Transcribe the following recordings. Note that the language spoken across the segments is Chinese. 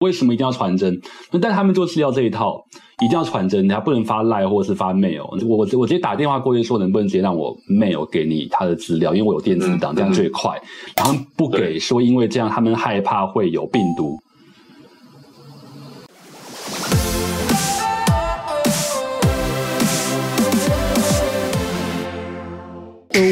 为什么一定要传真？那但他们就是要这一套，一定要传真，他不能发赖或者是发 mail。我我我直接打电话过去说，能不能直接让我 mail 给你他的资料，因为我有电子档，这样最快。然后不给说，因为这样他们害怕会有病毒。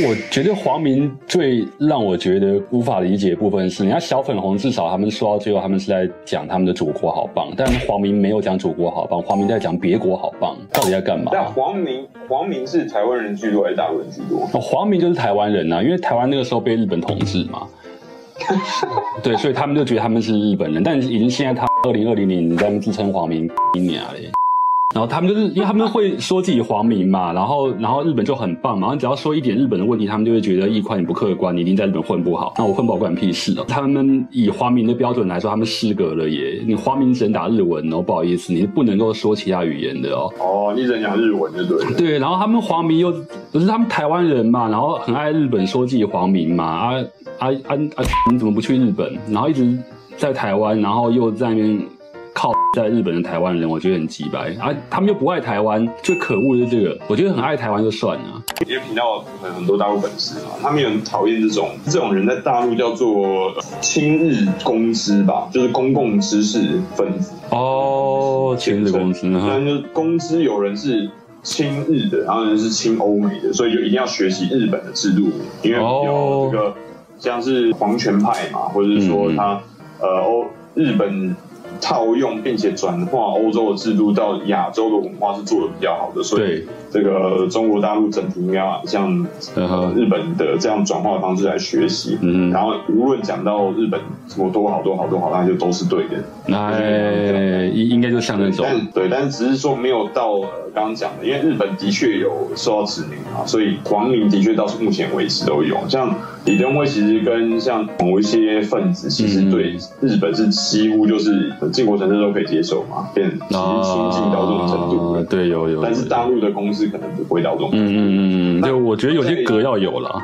我觉得黄明最让我觉得无法理解的部分是，你看小粉红至少他们说到最后，他们是在讲他们的祖国好棒，但黄明没有讲祖国好棒，黄明在讲别国好棒，到底在干嘛？但黄明黄明是台湾人居多还是大陆人居多？哦，黄明就是台湾人啊，因为台湾那个时候被日本统治嘛，对，所以他们就觉得他们是日本人，但已经现在他二零二零年，他们自称黄明一年了。然后他们就是因为他们会说自己皇民嘛，然后然后日本就很棒嘛，然后只要说一点日本的问题，他们就会觉得易宽你不客观，你一定在日本混不好。那我混不好关你屁事哦。他们以皇民的标准来说，他们失格了耶。你皇民只能打日文哦，不好意思，你是不能够说其他语言的哦。哦，你只能讲日文就对了。对，然后他们皇民又不是他们台湾人嘛，然后很爱日本，说自己皇民嘛，啊啊啊啊！你怎么不去日本？然后一直在台湾，然后又在那边。靠在日本的台湾人，我觉得很鸡白啊！他们又不爱台湾，最可恶的是这个。我觉得很爱台湾就算了。因为频道很很多大陆粉丝嘛，他们也很讨厌这种这种人，在大陆叫做亲日公知吧，就是公共知识分子哦，亲日公知。但就是公知有人是亲日的，然后有人是亲欧美的，所以就一定要学习日本的制度，因为有这个像是皇权派嘛，或者是说他、嗯、呃欧日本。套用并且转化欧洲的制度到亚洲的文化是做的比较好的，所以这个中国大陆整体应该像日本的这样转化的方式来学习。嗯，然后无论讲到日本什么多好多好多好，那就都是对的。那应应该就像那种，但对，但是只是说没有到刚刚讲的，因为日本的确有受到殖民啊，所以皇民的确到目前为止都有。像李登辉其实跟像某一些分子，其实对日本是几乎就是。靖国神社都可以接受嘛？变其实亲近到这种程度，啊，对，有有。但是大陆的公司可能不会到这种程度。嗯嗯嗯，就，我觉得有些格要有了。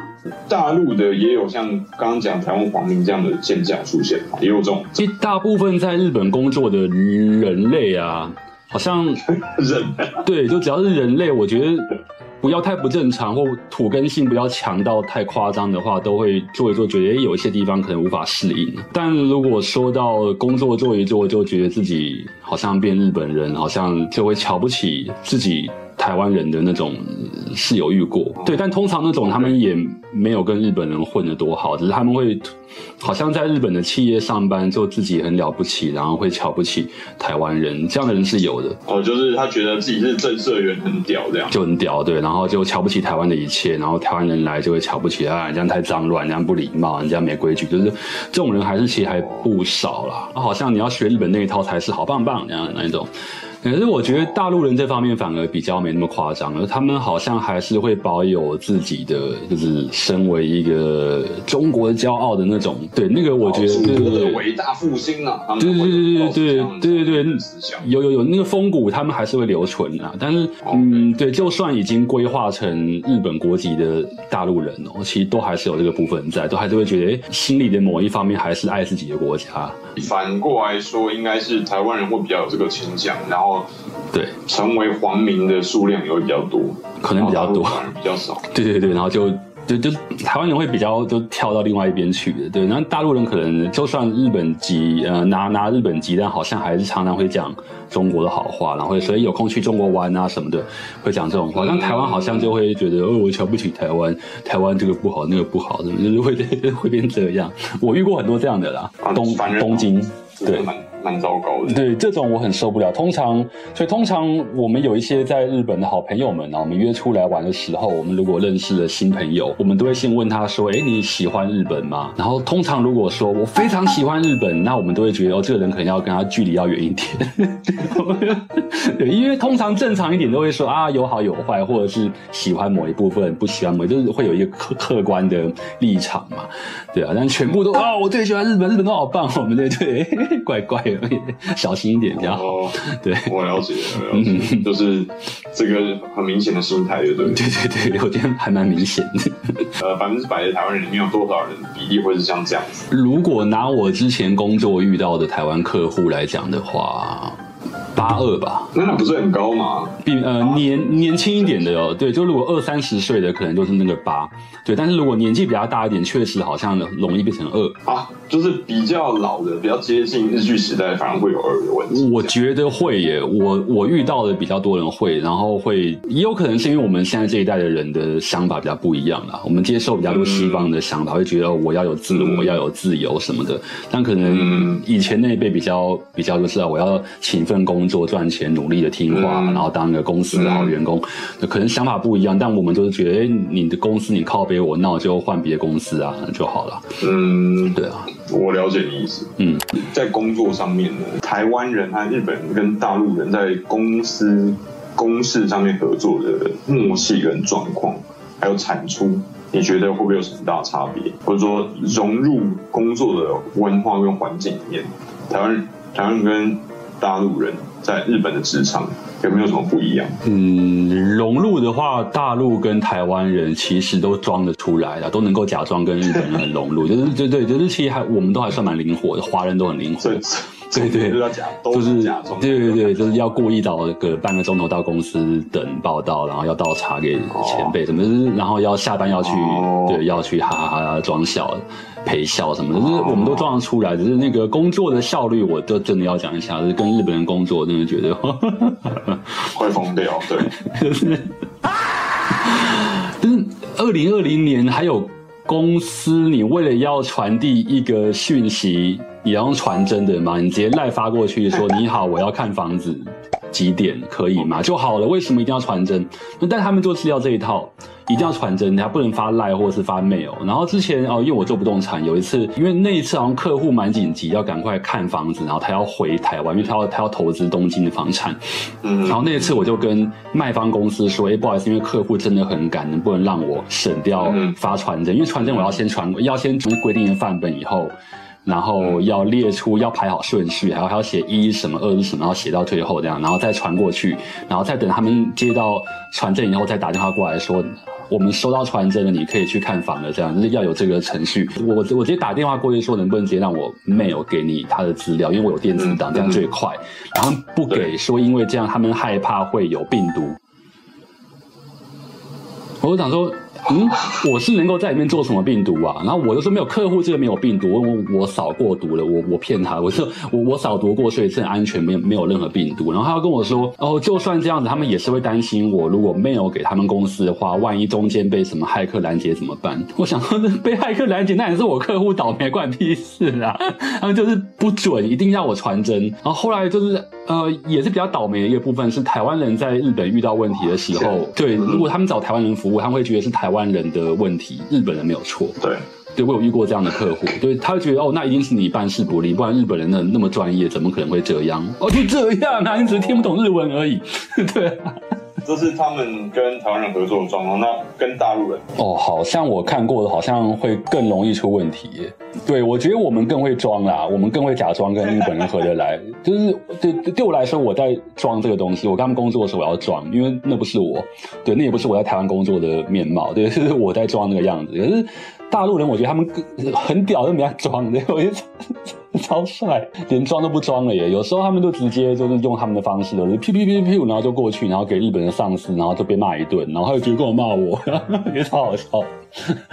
大陆的也有像刚刚讲台湾黄民这样的现象出现嘛，也有这种。其实大部分在日本工作的人类啊，好像 人对，就只要是人类，我觉得。不要太不正常，或土根性不要强到太夸张的话，都会做一做，觉得有一些地方可能无法适应。但如果说到工作做一做，就觉得自己好像变日本人，好像就会瞧不起自己。台湾人的那种是有遇过，对，但通常那种他们也没有跟日本人混得多好，只是他们会好像在日本的企业上班，就自己很了不起，然后会瞧不起台湾人，这样的人是有的。哦，就是他觉得自己是正社员，很屌这样，就很屌，对，然后就瞧不起台湾的一切，然后台湾人来就会瞧不起啊，人家太脏乱，人家不礼貌，人家没规矩，就是这种人还是其实还不少啦。好像你要学日本那一套才是好棒棒那样那一种。可是我觉得大陆人这方面反而比较没那么夸张了，他们好像还是会保有自己的，就是身为一个中国的骄傲的那种。对，那个我觉得，对对对，伟大的复兴啊，他们对对对对对对对对，有有有那个风骨，他们还是会留存啊。但是，嗯，对，就算已经规划成日本国籍的大陆人哦，其实都还是有这个部分在，都还是会觉得，哎，心里的某一方面还是爱自己的国家。反过来说，应该是台湾人会比较有这个倾向，然后。对，成为皇民的数量也会比较多，可能比较多，比较少。对对对，然后就就就台湾人会比较就跳到另外一边去的。对，然后大陆人可能就算日本籍，呃，拿拿日本籍，但好像还是常常会讲中国的好话，然后所以有空去中国玩啊什么的，会讲这种话。但台湾好像就会觉得，哦，我瞧不起台湾，台湾这个不好，那个不好，就是会会变这样。我遇过很多这样的啦，东东京，对。蛮糟糕的，对，这种我很受不了。通常，所以通常我们有一些在日本的好朋友们啊，我们约出来玩的时候，我们如果认识了新朋友，我们都会先问他说：“哎，你喜欢日本吗？”然后通常如果说我非常喜欢日本，那我们都会觉得哦，这个人可能要跟他距离要远一点。对，因为通常正常一点都会说啊，有好有坏，或者是喜欢某一部分，不喜欢某，就是会有一个客客观的立场嘛。对啊，但全部都啊，我最喜欢日本，日本都好棒，我们对对，怪怪的。对，小心一点比较好。哦、对，我了解，我了解，就是这个很明显的心态，对不对？对对对，我觉得还蛮明显的。呃，百分之百的台湾人里面有多少人比例会是像这样子？如果拿我之前工作遇到的台湾客户来讲的话。八二吧，那那不是很高吗？比呃年年轻一点的哦，对，就如果二三十岁的可能就是那个八，对，但是如果年纪比较大一点，确实好像容易变成二。啊，就是比较老的，比较接近日剧时代，反而会有二的问题。我觉得会耶，我我遇到的比较多人会，然后会也有可能是因为我们现在这一代的人的想法比较不一样啦，我们接受比较多西方的想法，嗯、会觉得我要有自我，嗯、要有自由什么的，但可能以前那一辈比较比较就是啊，我要勤奋工。工作赚钱，努力的听话，嗯、然后当一个公司的好员工，嗯、可能想法不一样，但我们就是觉得，哎，你的公司你靠北我，那我就换别的公司啊就好了。嗯，对啊，我了解你意思。嗯，在工作上面呢，台湾人和日本人跟大陆人在公司公事上面合作的默契跟状况，还有产出，你觉得会不会有什么大差别？或者说融入工作的文化跟环境里面，台湾台湾跟大陆人。在日本的职场有没有什么不一样？嗯，融入的话，大陆跟台湾人其实都装得出来的，都能够假装跟日本人很融入，就是对对，就是其实还我们都还算蛮灵活的，华人都很灵活。对对，就是要假，都是假装。对对对，就是要故意早个半个钟头到公司等报道，然后要倒茶给前辈什么，就是然后要下班要去，对，要去哈哈哈装笑。陪笑什么的，就是我们都装得出来，只是那个工作的效率，我都真的要讲一下，就是跟日本人工作，真的觉得 会疯掉。对，就是，就是二零二零年还有公司，你为了要传递一个讯息，你要用传真的吗？你直接赖发过去说你好，我要看房子，几点可以吗？就好了。为什么一定要传真？那但他们就是要这一套。一定要传真，你还不能发赖或者是发 mail。然后之前哦，因为我做不动产，有一次，因为那一次好像客户蛮紧急，要赶快看房子，然后他要回台湾，因为他要他要投资东京的房产。嗯，然后那一次我就跟卖方公司说，哎，不好意思，因为客户真的很赶，能不能让我省掉发传真？因为传真我要先传，要先从规定的范本以后。然后要列出，要排好顺序，还要还要写一什么二是什么，然后写到最后这样，然后再传过去，然后再等他们接到传真以后，再打电话过来说，我们收到传真了，你可以去看房了，这样就是要有这个程序。我我直接打电话过去说，能不能直接让我 mail 给你他的资料，因为我有电子档，这样最快。然后不给说，因为这样他们害怕会有病毒。我就想说。嗯，我是能够在里面做什么病毒啊？然后我就说没有，客户这个没有病毒，我我扫过毒了，我我骗他，我说 我我扫毒过，所以是安全，没有没有任何病毒。然后他又跟我说，哦，就算这样子，他们也是会担心我，如果没有给他们公司的话，万一中间被什么骇客拦截怎么办？我想说，被骇客拦截那也是我客户倒霉，关屁事啊！他们就是不准，一定要我传真。然后后来就是呃，也是比较倒霉的一个部分是台湾人在日本遇到问题的时候，对，如果他们找台湾人服务，他们会觉得是台湾。人的问题，日本人没有错。对，对我有遇过这样的客户，对，他会觉得哦，那一定是你办事不力，不然日本人那那么专业，怎么可能会这样？哦，就这样啊，你只是听不懂日文而已。对啊，这是他们跟台湾人合作的状况。那跟大陆人哦，好像我看过的，好像会更容易出问题。对，我觉得我们更会装啦，我们更会假装跟日本人合得来。就是对对我来说，我在装这个东西。我跟他们工作的时候，我要装，因为那不是我，对，那也不是我在台湾工作的面貌，对，是我在装那个样子。可是大陆人，我觉得他们很屌，都没在装，对，我觉得 超帅，连装都不装了耶。有时候他们都直接就是用他们的方式，就是屁屁屁屁，然后就过去，然后给日本人上司，然后就被骂一顿，然后他就直接跟我骂我，也超好笑。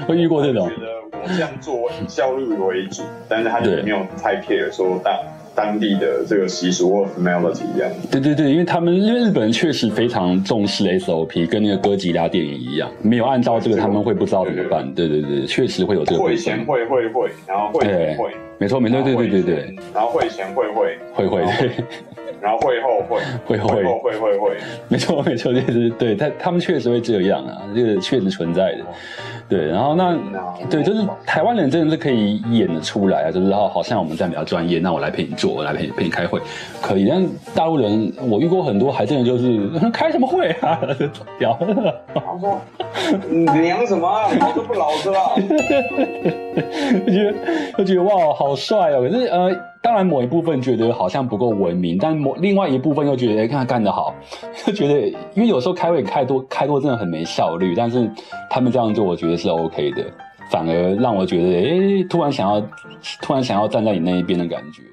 会遇过这种。觉得我这样做以效率为主，但是他就没有太 care 说当当地的这个习俗或 formality 一样。对对对，因为他们因为日本人确实非常重视 SOP，跟那个哥吉拉电影一样，没有按照这个他们会不知道怎么办。对对对，确实会有这个。会前会会会，然后会前会，没错没错，对对对对。然后会前会会会会对，然后会后 会会会会会会，没错没错，就是对他他们确实会这样啊，这个确实存在的。对，然后那对，就是台湾人真的是可以演得出来啊，就是好像我们这样比较专业，那我来陪你做，我来陪陪你开会，可以。但大陆人我遇过很多，还真的就是 开什么会啊，屌。你娘什么啊？老都不老是吧？就觉得就觉得哇，好帅哦！可是呃，当然某一部分觉得好像不够文明，但某另外一部分又觉得，哎，看他干得好，就觉得因为有时候开会开多 开多真的很没效率，但是他们这样做，我觉得是 OK 的，反而让我觉得，哎，突然想要突然想要站在你那一边的感觉。